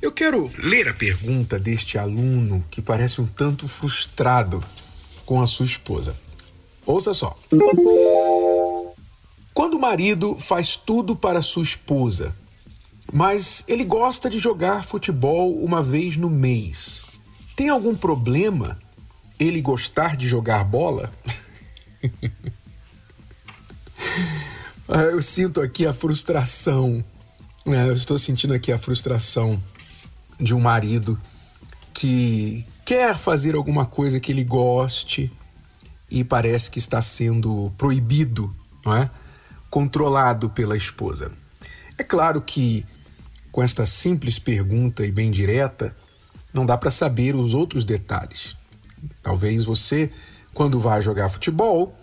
Eu quero ler a pergunta deste aluno que parece um tanto frustrado com a sua esposa. Ouça só. Quando o marido faz tudo para sua esposa, mas ele gosta de jogar futebol uma vez no mês, tem algum problema ele gostar de jogar bola? Ah, eu sinto aqui a frustração, né? eu estou sentindo aqui a frustração de um marido que quer fazer alguma coisa que ele goste e parece que está sendo proibido, não é? Controlado pela esposa. É claro que com esta simples pergunta e bem direta, não dá para saber os outros detalhes. Talvez você, quando vai jogar futebol,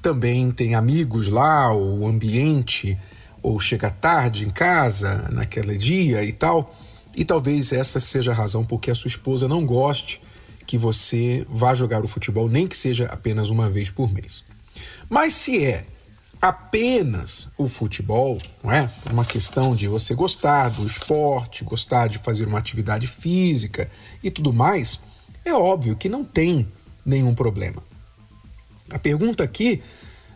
também tem amigos lá, o ambiente, ou chega tarde em casa naquele dia e tal e talvez essa seja a razão porque a sua esposa não goste que você vá jogar o futebol, nem que seja apenas uma vez por mês. Mas se é apenas o futebol, não é? Uma questão de você gostar do esporte, gostar de fazer uma atividade física e tudo mais, é óbvio que não tem nenhum problema. A pergunta aqui,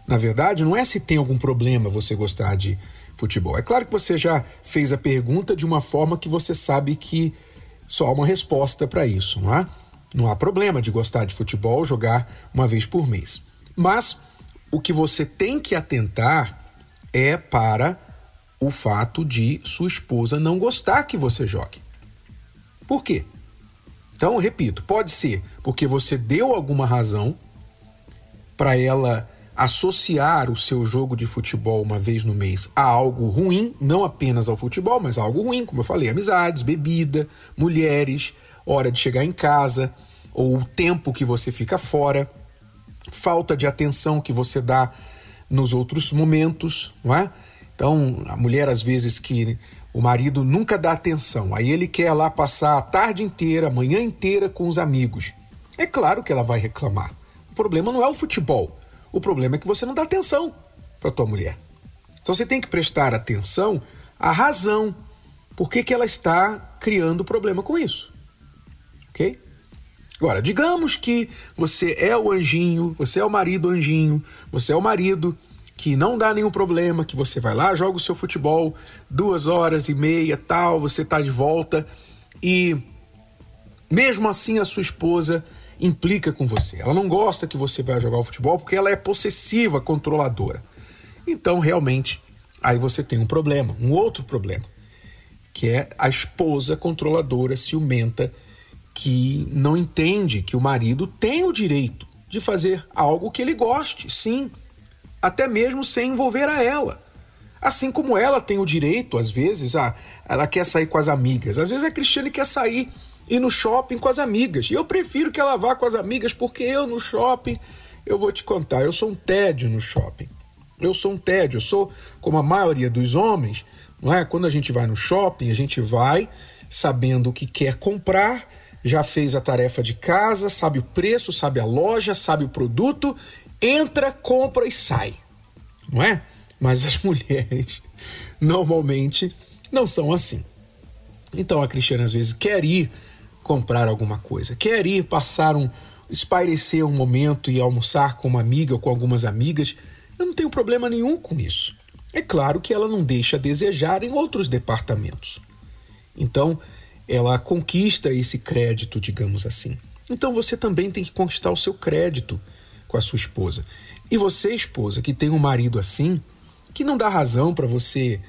na verdade, não é se tem algum problema você gostar de futebol. É claro que você já fez a pergunta de uma forma que você sabe que só há uma resposta para isso, não é? Não há problema de gostar de futebol, jogar uma vez por mês. Mas o que você tem que atentar é para o fato de sua esposa não gostar que você jogue. Por quê? Então, repito, pode ser porque você deu alguma razão para ela associar o seu jogo de futebol uma vez no mês a algo ruim, não apenas ao futebol, mas a algo ruim, como eu falei, amizades, bebida, mulheres, hora de chegar em casa, ou o tempo que você fica fora, falta de atenção que você dá nos outros momentos, não é? Então, a mulher às vezes que o marido nunca dá atenção, aí ele quer lá passar a tarde inteira, a manhã inteira com os amigos. É claro que ela vai reclamar. O problema não é o futebol. O problema é que você não dá atenção para tua mulher. Então você tem que prestar atenção à razão. Por que, que ela está criando problema com isso? Ok? Agora, digamos que você é o anjinho, você é o marido anjinho, você é o marido que não dá nenhum problema, que você vai lá, joga o seu futebol duas horas e meia, tal, você está de volta e mesmo assim a sua esposa implica com você. Ela não gosta que você vá jogar o futebol porque ela é possessiva, controladora. Então, realmente, aí você tem um problema, um outro problema, que é a esposa controladora, ciumenta, que não entende que o marido tem o direito de fazer algo que ele goste, sim, até mesmo sem envolver a ela. Assim como ela tem o direito, às vezes, a, ela quer sair com as amigas. Às vezes a Cristiane quer sair ir no shopping com as amigas. E eu prefiro que ela vá com as amigas, porque eu no shopping, eu vou te contar, eu sou um tédio no shopping. Eu sou um tédio, eu sou como a maioria dos homens, não é? Quando a gente vai no shopping, a gente vai sabendo o que quer comprar, já fez a tarefa de casa, sabe o preço, sabe a loja, sabe o produto, entra, compra e sai. Não é? Mas as mulheres normalmente não são assim. Então a Cristiane às vezes quer ir comprar alguma coisa, quer ir passar um espairecer um momento e almoçar com uma amiga ou com algumas amigas, eu não tenho problema nenhum com isso. É claro que ela não deixa a desejar em outros departamentos. Então, ela conquista esse crédito, digamos assim. Então, você também tem que conquistar o seu crédito com a sua esposa. E você, esposa, que tem um marido assim, que não dá razão para você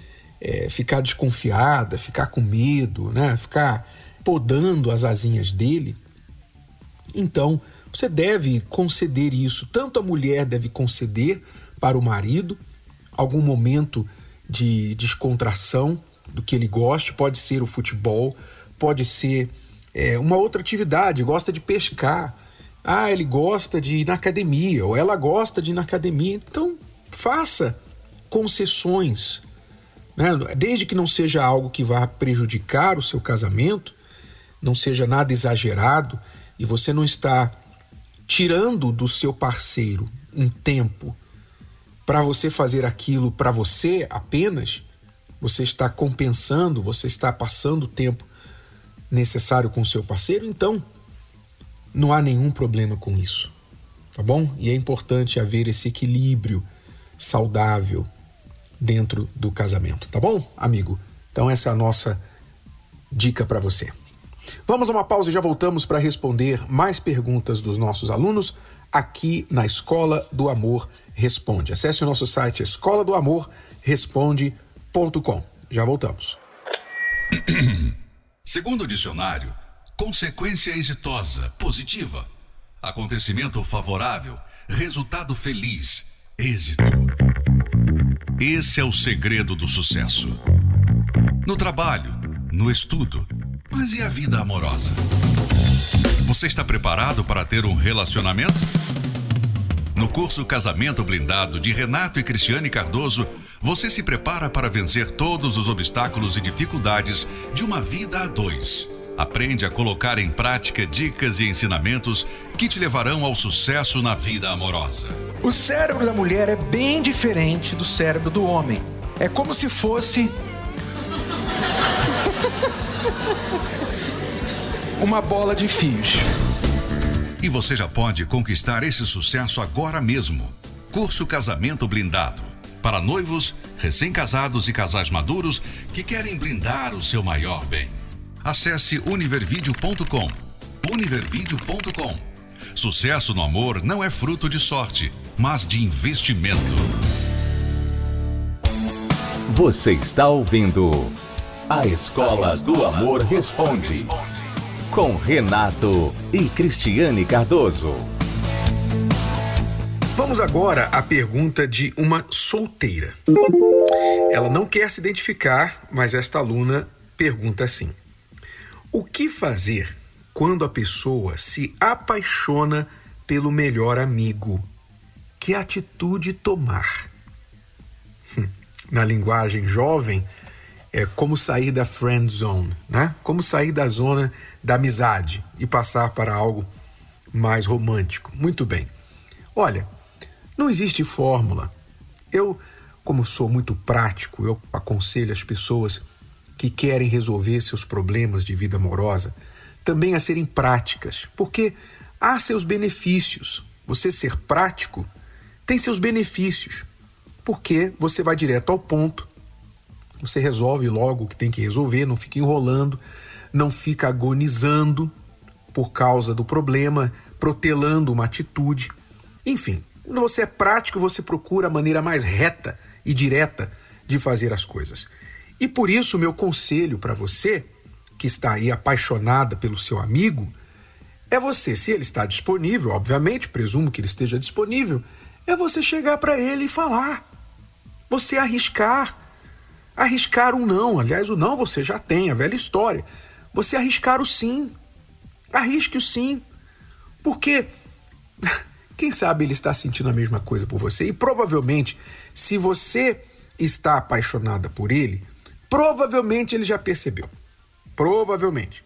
é, ficar desconfiada, ficar com medo, né? ficar podando as asinhas dele, então você deve conceder isso. Tanto a mulher deve conceder para o marido algum momento de descontração do que ele goste, pode ser o futebol, pode ser é, uma outra atividade, gosta de pescar. Ah, ele gosta de ir na academia, ou ela gosta de ir na academia. Então, faça concessões. Né? Desde que não seja algo que vá prejudicar o seu casamento, não seja nada exagerado, e você não está tirando do seu parceiro um tempo para você fazer aquilo para você apenas, você está compensando, você está passando o tempo necessário com o seu parceiro, então não há nenhum problema com isso, tá bom? E é importante haver esse equilíbrio saudável dentro do casamento, tá bom, amigo? Então essa é a nossa dica para você. Vamos a uma pausa e já voltamos para responder mais perguntas dos nossos alunos aqui na Escola do Amor Responde. Acesse o nosso site escola do amor responde.com. Já voltamos. Segundo o dicionário, consequência exitosa, positiva, acontecimento favorável, resultado feliz, êxito. Esse é o segredo do sucesso. No trabalho, no estudo, mas e a vida amorosa? Você está preparado para ter um relacionamento? No curso Casamento Blindado de Renato e Cristiane Cardoso, você se prepara para vencer todos os obstáculos e dificuldades de uma vida a dois. Aprende a colocar em prática dicas e ensinamentos que te levarão ao sucesso na vida amorosa. O cérebro da mulher é bem diferente do cérebro do homem. É como se fosse. Uma bola de fios. E você já pode conquistar esse sucesso agora mesmo. Curso Casamento Blindado. Para noivos, recém-casados e casais maduros que querem blindar o seu maior bem. Acesse univervideo.com. Univervideo.com. Sucesso no amor não é fruto de sorte, mas de investimento. Você está ouvindo A Escola do Amor Responde com Renato e Cristiane Cardoso. Vamos agora à pergunta de uma solteira. Ela não quer se identificar, mas esta aluna pergunta assim: O que fazer quando a pessoa se apaixona pelo melhor amigo? Que atitude tomar? Hum, na linguagem jovem, é como sair da friend zone, né? Como sair da zona da amizade e passar para algo mais romântico. Muito bem. Olha, não existe fórmula. Eu, como sou muito prático, eu aconselho as pessoas que querem resolver seus problemas de vida amorosa também a serem práticas, porque há seus benefícios. Você ser prático tem seus benefícios, porque você vai direto ao ponto, você resolve logo o que tem que resolver, não fica enrolando, não fica agonizando por causa do problema, protelando uma atitude. Enfim, quando você é prático, você procura a maneira mais reta e direta de fazer as coisas. E por isso, meu conselho para você, que está aí apaixonada pelo seu amigo, é você, se ele está disponível, obviamente, presumo que ele esteja disponível, é você chegar para ele e falar. Você arriscar, Arriscar um não, aliás, o não você já tem, a velha história. Você arriscar o sim. Arrisque o sim. Porque quem sabe ele está sentindo a mesma coisa por você e provavelmente, se você está apaixonada por ele, provavelmente ele já percebeu. Provavelmente.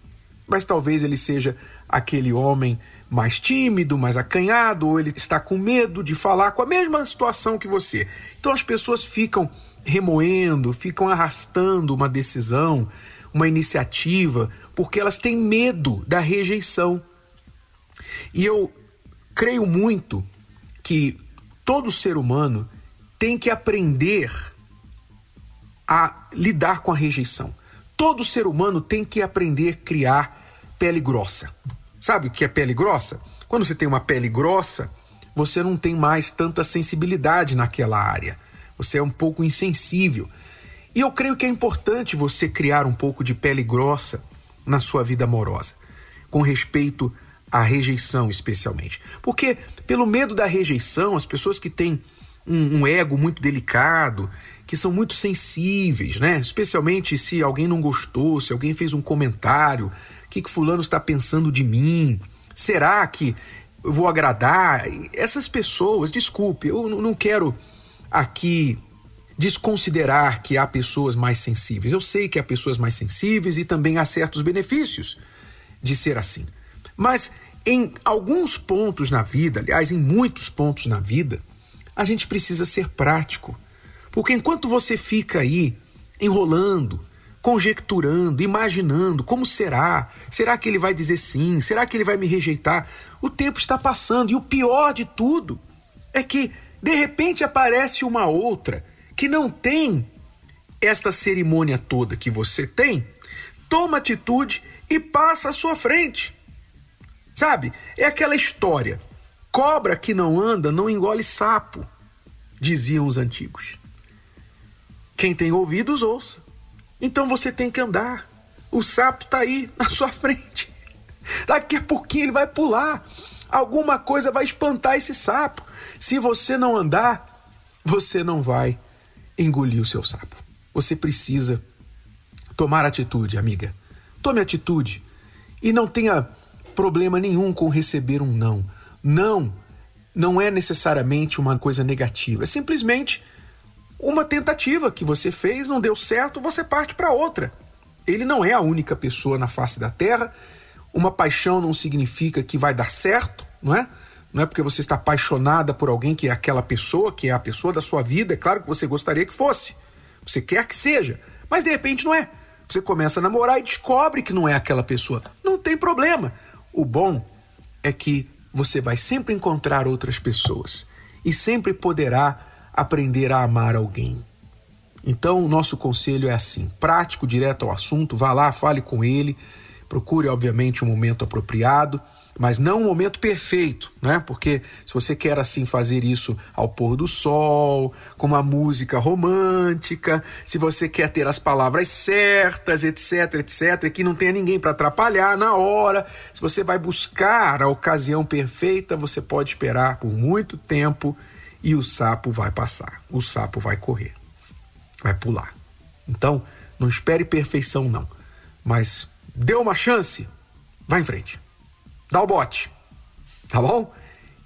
Mas talvez ele seja aquele homem mais tímido, mais acanhado, ou ele está com medo de falar com a mesma situação que você. Então as pessoas ficam remoendo, ficam arrastando uma decisão, uma iniciativa, porque elas têm medo da rejeição. E eu creio muito que todo ser humano tem que aprender a lidar com a rejeição. Todo ser humano tem que aprender a criar pele grossa. Sabe o que é pele grossa? Quando você tem uma pele grossa, você não tem mais tanta sensibilidade naquela área. Você é um pouco insensível. E eu creio que é importante você criar um pouco de pele grossa na sua vida amorosa, com respeito à rejeição, especialmente. Porque, pelo medo da rejeição, as pessoas que têm um, um ego muito delicado, que são muito sensíveis, né? Especialmente se alguém não gostou, se alguém fez um comentário O que, que Fulano está pensando de mim? Será que eu vou agradar? Essas pessoas, desculpe, eu não quero aqui desconsiderar que há pessoas mais sensíveis. Eu sei que há pessoas mais sensíveis e também há certos benefícios de ser assim. Mas em alguns pontos na vida, aliás, em muitos pontos na vida, a gente precisa ser prático. Porque enquanto você fica aí enrolando, conjecturando, imaginando como será, será que ele vai dizer sim, será que ele vai me rejeitar? O tempo está passando e o pior de tudo é que de repente aparece uma outra que não tem esta cerimônia toda que você tem, toma atitude e passa à sua frente. Sabe? É aquela história. Cobra que não anda não engole sapo, diziam os antigos. Quem tem ouvidos, ouça. Então você tem que andar. O sapo está aí na sua frente. Daqui a pouquinho ele vai pular. Alguma coisa vai espantar esse sapo. Se você não andar, você não vai engolir o seu sapo. Você precisa tomar atitude, amiga. Tome atitude e não tenha problema nenhum com receber um não. Não não é necessariamente uma coisa negativa, é simplesmente uma tentativa que você fez, não deu certo, você parte para outra. Ele não é a única pessoa na face da terra. Uma paixão não significa que vai dar certo, não é? Não é porque você está apaixonada por alguém que é aquela pessoa, que é a pessoa da sua vida. É claro que você gostaria que fosse. Você quer que seja. Mas de repente não é. Você começa a namorar e descobre que não é aquela pessoa. Não tem problema. O bom é que você vai sempre encontrar outras pessoas e sempre poderá aprender a amar alguém. Então, o nosso conselho é assim: prático, direto ao assunto, vá lá, fale com ele, procure, obviamente, um momento apropriado mas não um momento perfeito, né? Porque se você quer assim fazer isso ao pôr do sol, com uma música romântica, se você quer ter as palavras certas, etc, etc, que não tenha ninguém para atrapalhar na hora, se você vai buscar a ocasião perfeita, você pode esperar por muito tempo e o sapo vai passar, o sapo vai correr, vai pular. Então, não espere perfeição não, mas dê uma chance, vá em frente dá o bote. Tá bom?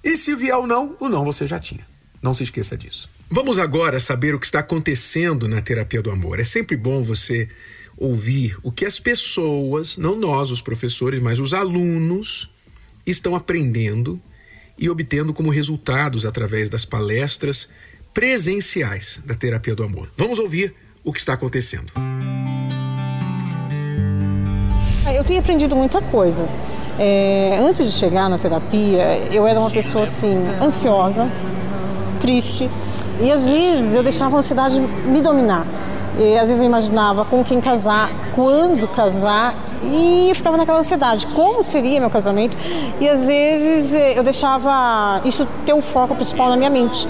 E se vier o não, o não você já tinha. Não se esqueça disso. Vamos agora saber o que está acontecendo na terapia do amor. É sempre bom você ouvir o que as pessoas, não nós, os professores, mas os alunos, estão aprendendo e obtendo como resultados através das palestras presenciais da terapia do amor. Vamos ouvir o que está acontecendo. Eu tenho aprendido muita coisa. É, antes de chegar na terapia, eu era uma pessoa assim, ansiosa, triste, e às vezes eu deixava a ansiedade me dominar. E, às vezes eu imaginava com quem casar, quando casar, e ficava naquela ansiedade, como seria meu casamento? E às vezes eh, eu deixava isso ter o foco principal na minha mente,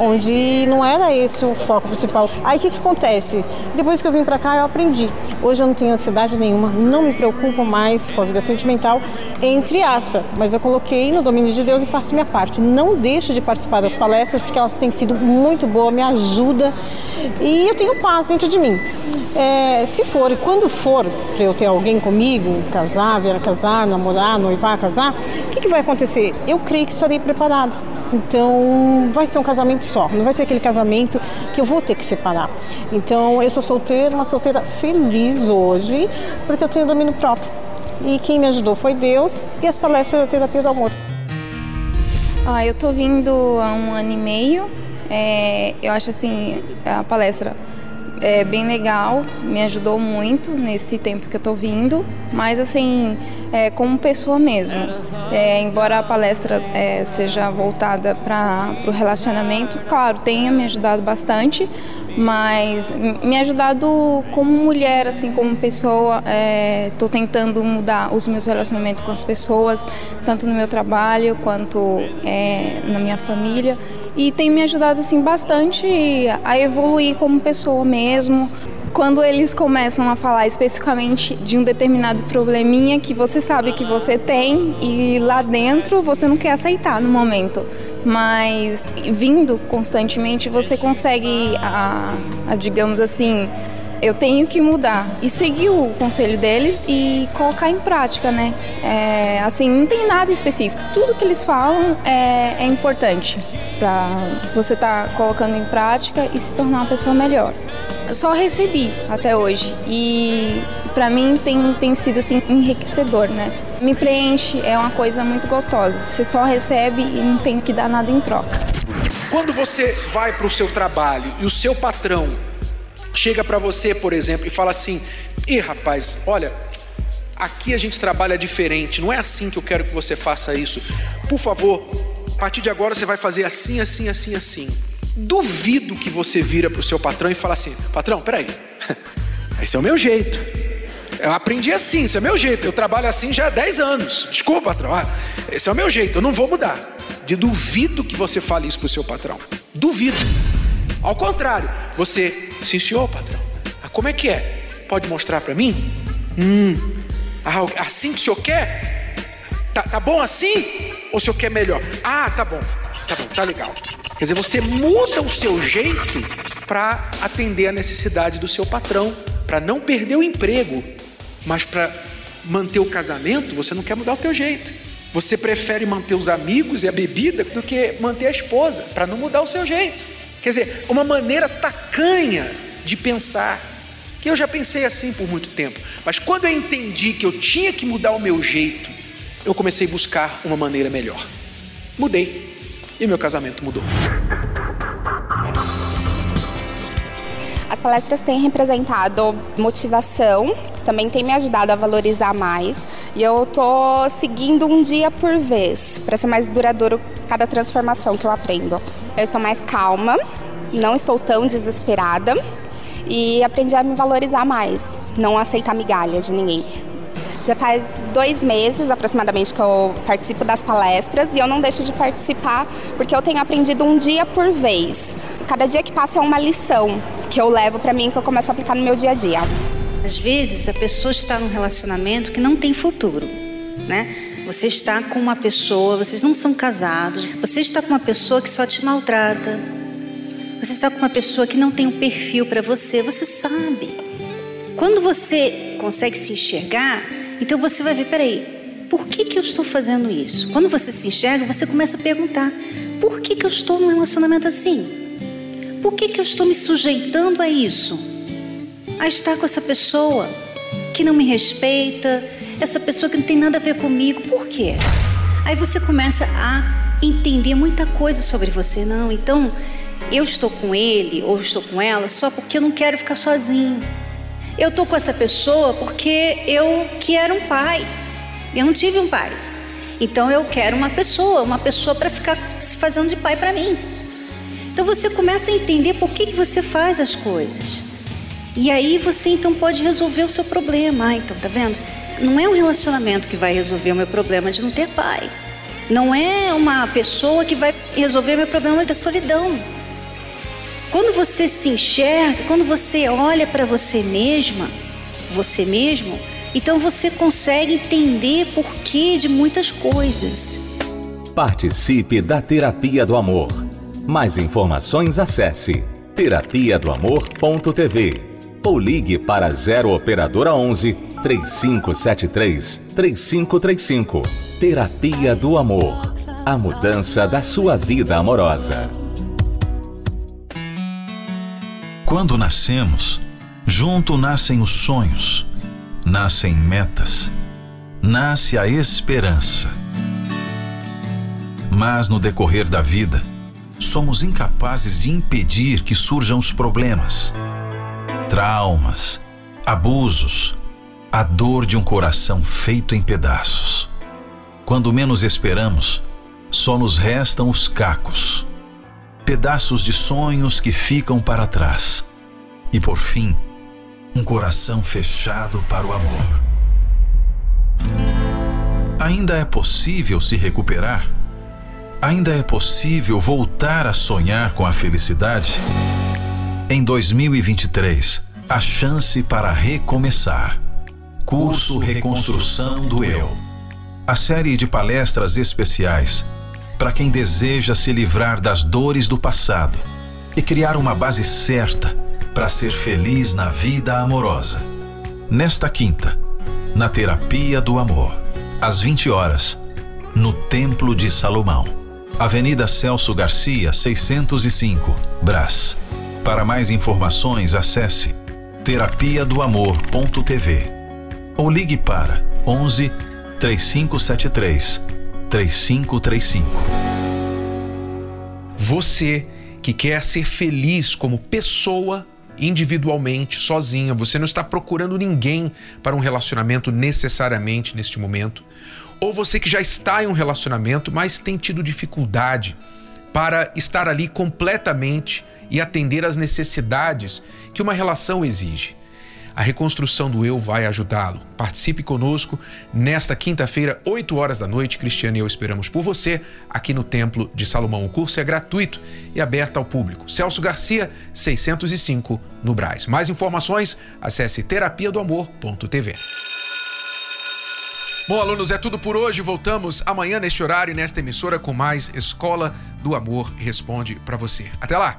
onde não era esse o foco principal. Aí o que, que acontece? Depois que eu vim para cá, eu aprendi. Hoje eu não tenho ansiedade nenhuma, não me preocupo mais com a vida sentimental, entre aspas, mas eu coloquei no domínio de Deus e faço minha parte. Não deixo de participar das palestras porque elas têm sido muito boas, me ajuda e eu tenho paz de mim. É, se for e quando for para eu ter alguém comigo, casar, vir a casar, namorar, noivar, casar, o que, que vai acontecer? Eu creio que estarei preparada. Então, vai ser um casamento só, não vai ser aquele casamento que eu vou ter que separar. Então, eu sou solteira, uma solteira feliz hoje, porque eu tenho domínio próprio. E quem me ajudou foi Deus e as palestras da terapia do amor. Ah, eu tô vindo há um ano e meio. É, eu acho assim, a palestra é bem legal, me ajudou muito nesse tempo que eu tô vindo, mas assim, é, como pessoa mesmo. É, embora a palestra é, seja voltada para o relacionamento, claro, tenha me ajudado bastante, mas me ajudado como mulher, assim, como pessoa. Estou é, tentando mudar os meus relacionamentos com as pessoas, tanto no meu trabalho quanto é, na minha família e tem me ajudado assim bastante a evoluir como pessoa mesmo. Quando eles começam a falar especificamente de um determinado probleminha que você sabe que você tem e lá dentro você não quer aceitar no momento, mas vindo constantemente você consegue, a, a digamos assim, eu tenho que mudar e seguir o conselho deles e colocar em prática, né? É, assim, não tem nada específico. Tudo que eles falam é, é importante para você estar tá colocando em prática e se tornar uma pessoa melhor. só recebi até hoje e para mim tem, tem sido assim enriquecedor, né? Me preenche, é uma coisa muito gostosa. Você só recebe e não tem que dar nada em troca. Quando você vai para o seu trabalho e o seu patrão chega para você, por exemplo, e fala assim: "E rapaz, olha, aqui a gente trabalha diferente, não é assim que eu quero que você faça isso. Por favor, a partir de agora você vai fazer assim, assim, assim, assim." Duvido que você vira para o seu patrão e fala assim: "Patrão, peraí, esse é o meu jeito." Eu aprendi assim, esse é o meu jeito. Eu trabalho assim já há 10 anos. Desculpa, patrão. Ah, esse é o meu jeito, eu não vou mudar. De duvido que você fale isso para o seu patrão. Duvido. Ao contrário, você, sim senhor, patrão. Ah, como é que é? Pode mostrar para mim? Hum, ah, assim que o senhor quer? Tá, tá bom assim? Ou o senhor quer melhor? Ah, tá bom, tá bom, tá legal. Quer dizer, você muda o seu jeito para atender a necessidade do seu patrão, para não perder o emprego, mas para manter o casamento, você não quer mudar o teu jeito. Você prefere manter os amigos e a bebida do que manter a esposa, para não mudar o seu jeito. Quer dizer, uma maneira tacanha de pensar, que eu já pensei assim por muito tempo, mas quando eu entendi que eu tinha que mudar o meu jeito, eu comecei a buscar uma maneira melhor. Mudei e meu casamento mudou. As palestras têm representado motivação, também tem me ajudado a valorizar mais. E eu tô seguindo um dia por vez, para ser mais duradouro cada transformação que eu aprendo. Eu estou mais calma, não estou tão desesperada e aprendi a me valorizar mais, não aceitar migalhas de ninguém. Já faz dois meses aproximadamente que eu participo das palestras e eu não deixo de participar porque eu tenho aprendido um dia por vez. Cada dia que passa é uma lição que eu levo para mim que eu começo a aplicar no meu dia a dia. Às vezes a pessoa está num relacionamento que não tem futuro, né? Você está com uma pessoa, vocês não são casados, você está com uma pessoa que só te maltrata. Você está com uma pessoa que não tem um perfil para você, você sabe. Quando você consegue se enxergar, então você vai ver, peraí, por que, que eu estou fazendo isso? Quando você se enxerga, você começa a perguntar, por que, que eu estou num relacionamento assim? Por que, que eu estou me sujeitando a isso? A estar com essa pessoa que não me respeita, essa pessoa que não tem nada a ver comigo. Por quê? Aí você começa a entender muita coisa sobre você. Não, então eu estou com ele ou estou com ela só porque eu não quero ficar sozinho. Eu estou com essa pessoa porque eu quero um pai. Eu não tive um pai. Então eu quero uma pessoa, uma pessoa para ficar se fazendo de pai para mim. Então você começa a entender por que, que você faz as coisas. E aí você então pode resolver o seu problema. Ah, então tá vendo? não é um relacionamento que vai resolver o meu problema de não ter pai. Não é uma pessoa que vai resolver o meu problema da solidão. Quando você se enxerga, quando você olha para você mesma, você mesmo, então você consegue entender porquê de muitas coisas. Participe da Terapia do Amor. Mais informações acesse terapia do amor.tv ou ligue para 0 operadora 11 3573 3535. Terapia do Amor. A mudança da sua vida amorosa. Quando nascemos, junto nascem os sonhos, nascem metas, nasce a esperança. Mas no decorrer da vida, somos incapazes de impedir que surjam os problemas, traumas, abusos, a dor de um coração feito em pedaços. Quando menos esperamos, só nos restam os cacos, pedaços de sonhos que ficam para trás. E por fim, um coração fechado para o amor. Ainda é possível se recuperar? Ainda é possível voltar a sonhar com a felicidade? Em 2023, a chance para recomeçar. Curso Reconstrução do Eu. A série de palestras especiais para quem deseja se livrar das dores do passado e criar uma base certa para ser feliz na vida amorosa. Nesta quinta, na Terapia do Amor, às 20 horas, no Templo de Salomão, Avenida Celso Garcia, 605, Brás. Para mais informações, acesse terapia do amor.tv ou ligue para 11 3573 3535. Você que quer ser feliz como pessoa, individualmente, sozinha, você não está procurando ninguém para um relacionamento necessariamente neste momento, ou você que já está em um relacionamento, mas tem tido dificuldade para estar ali completamente e atender às necessidades que uma relação exige. A reconstrução do eu vai ajudá-lo. Participe conosco nesta quinta-feira, 8 horas da noite. Cristiano e eu esperamos por você aqui no Templo de Salomão. O curso é gratuito e aberto ao público. Celso Garcia, 605, no Braz. Mais informações, acesse terapia do amor.tv. Bom, alunos, é tudo por hoje. Voltamos amanhã neste horário e nesta emissora com mais Escola do Amor Responde para você. Até lá.